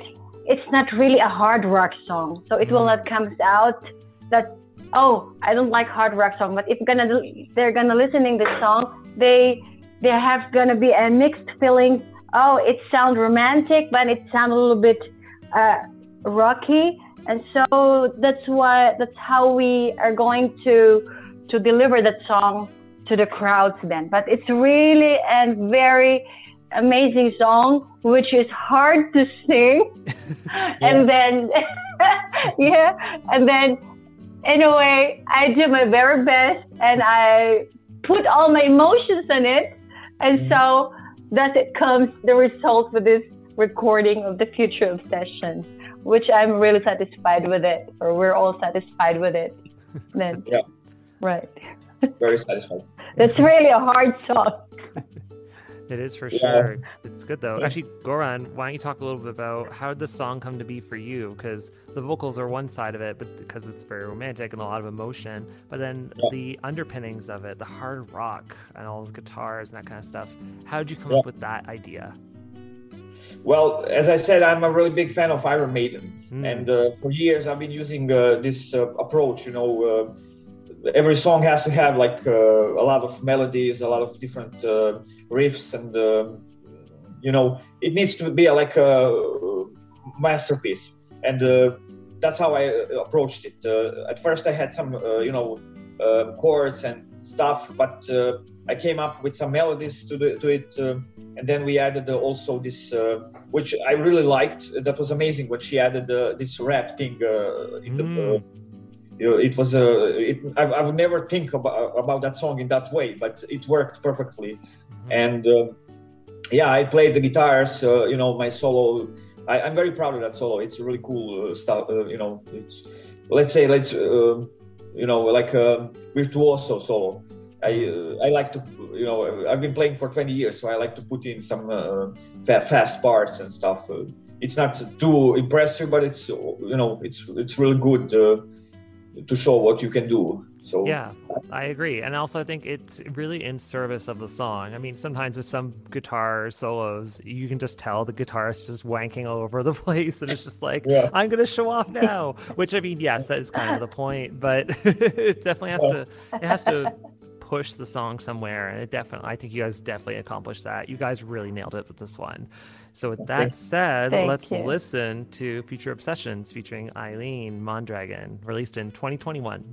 it's not really a hard rock song. So it will not come out that oh I don't like hard rock song. But if gonna they're gonna listening the song, they they have gonna be a mixed feeling. Oh, it sounds romantic, but it sounds a little bit uh, rocky, and so that's why that's how we are going to to deliver that song to the crowds then. But it's really a very amazing song, which is hard to sing, and then yeah, and then anyway, I do my very best, and I put all my emotions in it, and mm. so thus it comes the result for this recording of the future obsession, which I'm really satisfied with it, or we're all satisfied with it. Then, Yeah. right. Very satisfied. That's really a hard song. It is for Yeah. sure. It's good though. Actually, Goran, why don't you talk a little bit about how did the song come to be for you? Because the vocals are one side of it, but because it's very romantic and a lot of emotion. But then Yeah. the underpinnings of it, the hard rock and all those guitars and that kind of stuff. How did you come Yeah. up with that idea? Well, as I said, I'm a really big fan of Iron Maiden, Mm. and uh, for years I've been using uh, this uh, approach. You know, uh, every song has to have like uh, a lot of melodies, a lot of different uh, riffs, and uh, you know, it needs to be like a masterpiece. And that's how I approached it. At first, I had some, you know, uh, chords and stuff, but I came up with some melodies to, the, to it, uh, and then we added also this, uh, which I really liked. That was amazing when she added this rap thing in the. It was a. It, I, I would never think about about that song in that way, but it worked perfectly, and uh, yeah, I played the guitars. Uh, you know, my solo. I, I'm very proud of that solo. It's really cool uh, stuff. Uh, you know, it's, let's say let's uh, you know like a virtuoso solo. I uh, I like to you know I've been playing for 20 years, so I like to put in some uh, fa- fast parts and stuff. Uh, it's not too impressive, but it's you know it's it's really good uh, to show what you can do. So Yeah, I agree. And also, I think it's really in service of the song. I mean, sometimes with some guitar solos, you can just tell the guitarist just wanking all over the place. And it's just like, Yeah. I'm going to show off now. Which, I mean, yes, that is kind of the point. But it definitely has to, it has to push the song somewhere. And it definitely, I think you guys definitely accomplished that. You guys really nailed it with this one. So, with that said, Thank let's you. listen to Future Obsessions featuring Eileen Mondragon, released in 2021.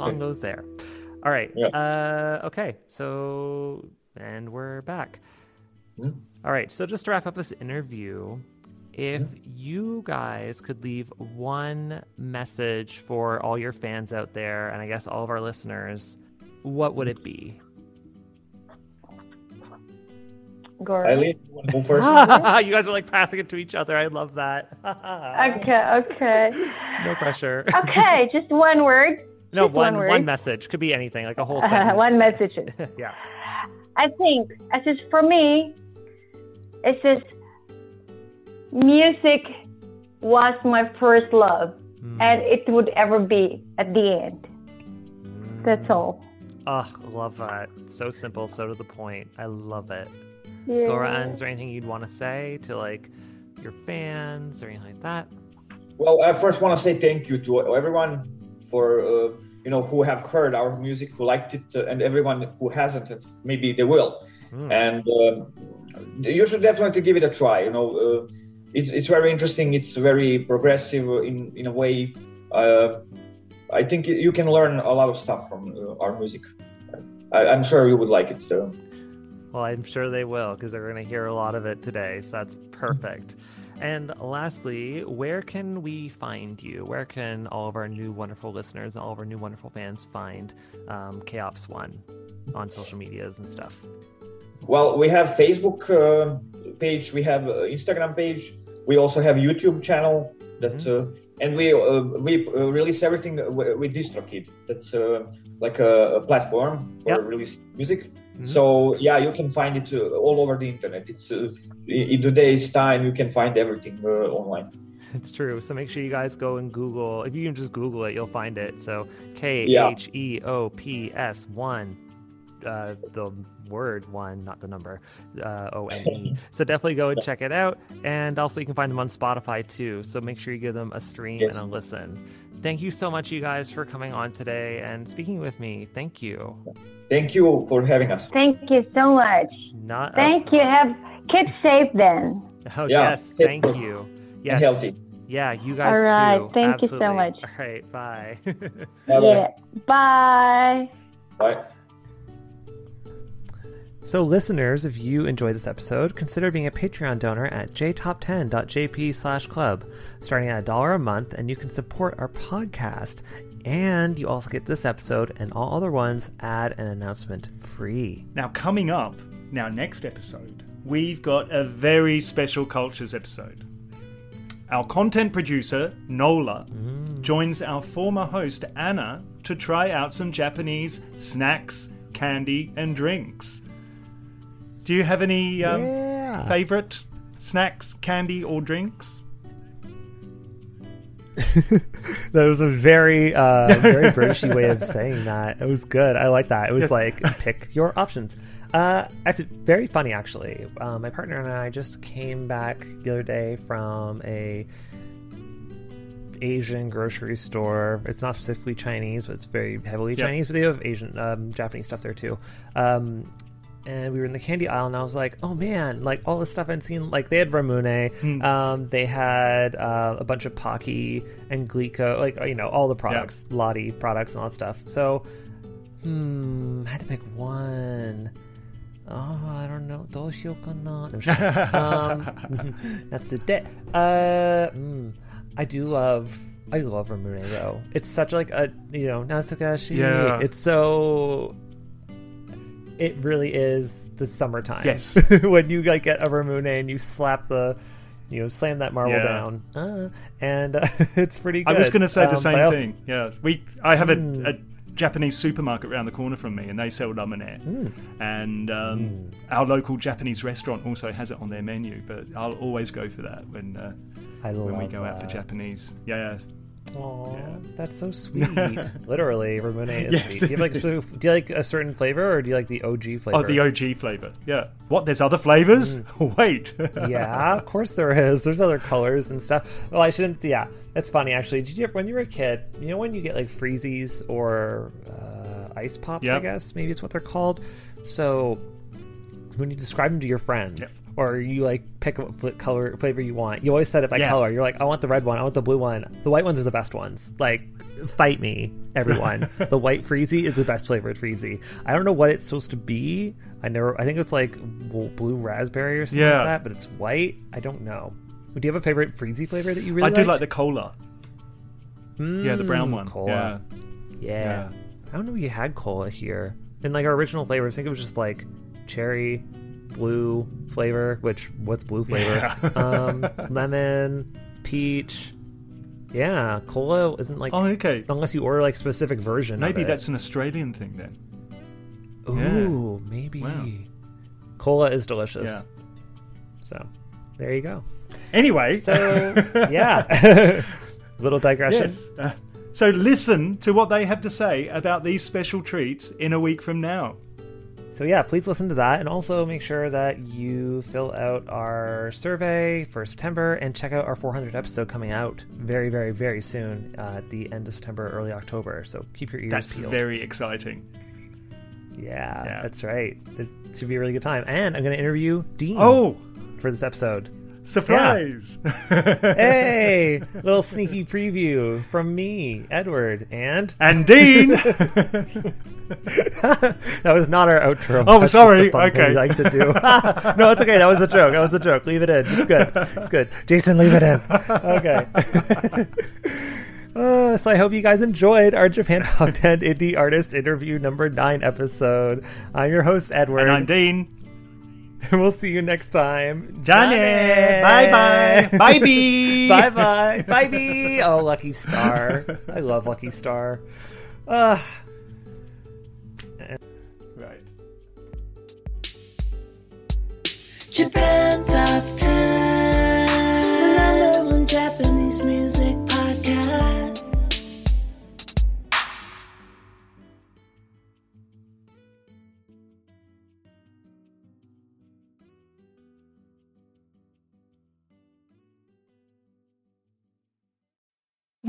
Song goes there. All right. Yeah. Uh, okay. So, and we're back. Hmm? All right. So, just to wrap up this interview, if you guys could leave one message for all your fans out there, and I guess all of our listeners, what would it be? Goran. Eileen, you want to go first? you guys are like passing it to each other. I love that. Okay, okay. no pressure. Okay, just one word. No, just one one one message could be anything, like a whole sentence. one message. yeah. I think, it's just for me, it's just music was my first love, Hmm. and it would ever be at the end. That's all. Oh, love that. So simple, so to the point. I love it. Yeah. Goran, is there anything you'd want to say to like your fans or anything like that? Well, I first want to say thank you to everyone for uh, you know who have heard our music, who liked it, uh, and everyone who hasn't. it, Maybe they will. Mm. And um you should definitely give it a try. You know, uh, it's it's very interesting. It's very progressive in in a way. Uh, I think you can learn a lot of stuff from uh, our music. I, I'm sure you would like it. too. Well, I'm sure they will because they're going to hear a lot of it today. So that's perfect. And lastly, where can we find you? Where can all of our new wonderful listeners, all of our new wonderful fans find um, Kheops One on social medias and stuff? Well, we have Facebook uh, page, we have uh, Instagram page, we also have YouTube channel that, Mm-hmm. uh, and we uh, we uh, release everything with DistroKid. That's uh, like a, a platform for Yep. release music. Mhm. So yeah, you can find it uh, all over the internet. It's uh, in today's time, you can find everything uh, online. It's true. So make sure you guys go and Google. If you can just Google it, you'll find it. So K. H E O P S one, uh, the word one, not the number, uh, O N E. So definitely go and check it out. And also you can find them on Spotify too. So make sure you give them a stream Yes. and a listen. Thank you so much, you guys, for coming on today and speaking with me. Thank you. Thank you for having us. Thank you so much. Not a- Thank you. Have keep safe then. Oh Yeah. yes, thank you. And Yes, healthy. yeah, you guys All right. too. Thank you so much. All right, bye. Bye-bye. Yeah. Bye. Bye. So, listeners, if you enjoyed this episode, consider being a Patreon donor at jtop10.jp slash club, starting at a dollar a month, and you can support our podcast. And you also get this episode and all other ones ad and announcement free. Now, coming up, now next episode, we've got a very special cultures episode. Our content producer, Nola, joins our former host, Anna, to try out some Japanese snacks, candy, and drinks. Do you have any um, Yeah. favorite snacks, candy, or drinks? That was a very, uh, very Britishy way of saying that. It was good. I like that. It was Yes. like pick your options. Uh, it's very funny actually. Uh, my partner and I just came back the other day from a Asian grocery store. It's not specifically Chinese, but it's very heavily Yep. Chinese. But they have Asian, um, Japanese stuff there too. Um, and we were in the candy aisle, and I was like, "Oh man!" Like all the stuff I'd seen. Like they had Ramune, mm. um, they had uh, a bunch of Pocky and Glico, like you know all the products, yeah. Lotte products, and all that stuff. So, hmm, I had to pick one. Oh, I don't know. どうしようかな? um, that's it. Uh, mm, I do love I love Ramune though. It's such like a you know Natsukashi. Yeah. It's so it really is the summertime. Yes. when you like get a Ramune and you slap the, you know, slam that marble Yeah. down, uh, and uh, it's pretty. good. I was going to say the Um, same also- thing. Yeah, we. I have Mm. a, a Japanese supermarket around the corner from me, and they sell ramen. Mm. And um, our local Japanese restaurant also has it on their menu. But I'll always go for that when uh, I when we go out for that. Japanese. Yeah, Aw, Yeah. that's so sweet. Literally, Ramune is Yes, sweet. Do you, like, do you like a certain flavor or do you like the OG flavor? oh, the OG flavor. Yeah. What? There's other flavors? Wait. Mm. yeah, of course there is. There's other colors and stuff. Well, I shouldn't. Yeah, that's funny actually. Did you when you were a kid? You know when you get like freezies or uh, ice pops? I guess maybe it's what they're called. So when you describe them to your friends, or you like pick what color flavor you want, you always set it by Yeah. color. You're like, I want the red one, I want the blue one. The white ones are the best ones. Like, fight me, everyone. the white freezy is the best flavored freezy. I don't know what it's supposed to be. I never. I think it's like blue raspberry or something Yeah. like that, but it's white. I don't know. Do you have a favorite freezy flavor that you really I do like the cola. yeah, the brown Mm, one. Cola. Yeah. Yeah. Yeah. I don't know if you had cola here. In like our original flavors, I think it was just like cherry, blue flavor, which what's blue flavor? Yeah. um, lemon, peach. Yeah, cola isn't like Oh, okay. unless you order like specific version. Maybe that's an Australian thing then. Ooh, maybe. Wow. Cola is delicious. Yeah. So, there you go. Anyway, So, yeah. Little digression. yes. Uh, so listen to what they have to say about these special treats in a week from now. So yeah, please listen to that, and also make sure that you fill out our survey for September and check out our 400 episode coming out very, very, very soon uh, at the end of September, early October. So keep your ears That's peeled. very exciting. yeah, Yeah. that's right. It should be a really good time. And I'm going to interview Dean. Oh, for this episode. surprise! Hey, little sneaky preview from me, Edward, and and Dean. that was not our outro. Oh, That's sorry. Okay. we like to do. no, it's okay. That was a joke. That was a joke. Leave it in. It's good. It's good. Jason, leave it in. Okay. Uh, so I hope you guys enjoyed our Japan Top 10 Indie Artist Interview number 9 episode. I'm your host, Edward. and I'm Dean. And we'll see you next time. Johnny. Bye-bye. Bye-bye. bye bye. Bye bye. Oh, Lucky Star. I love Lucky Star. Uh, Right. Japan Top 10, the number one Japanese music podcast.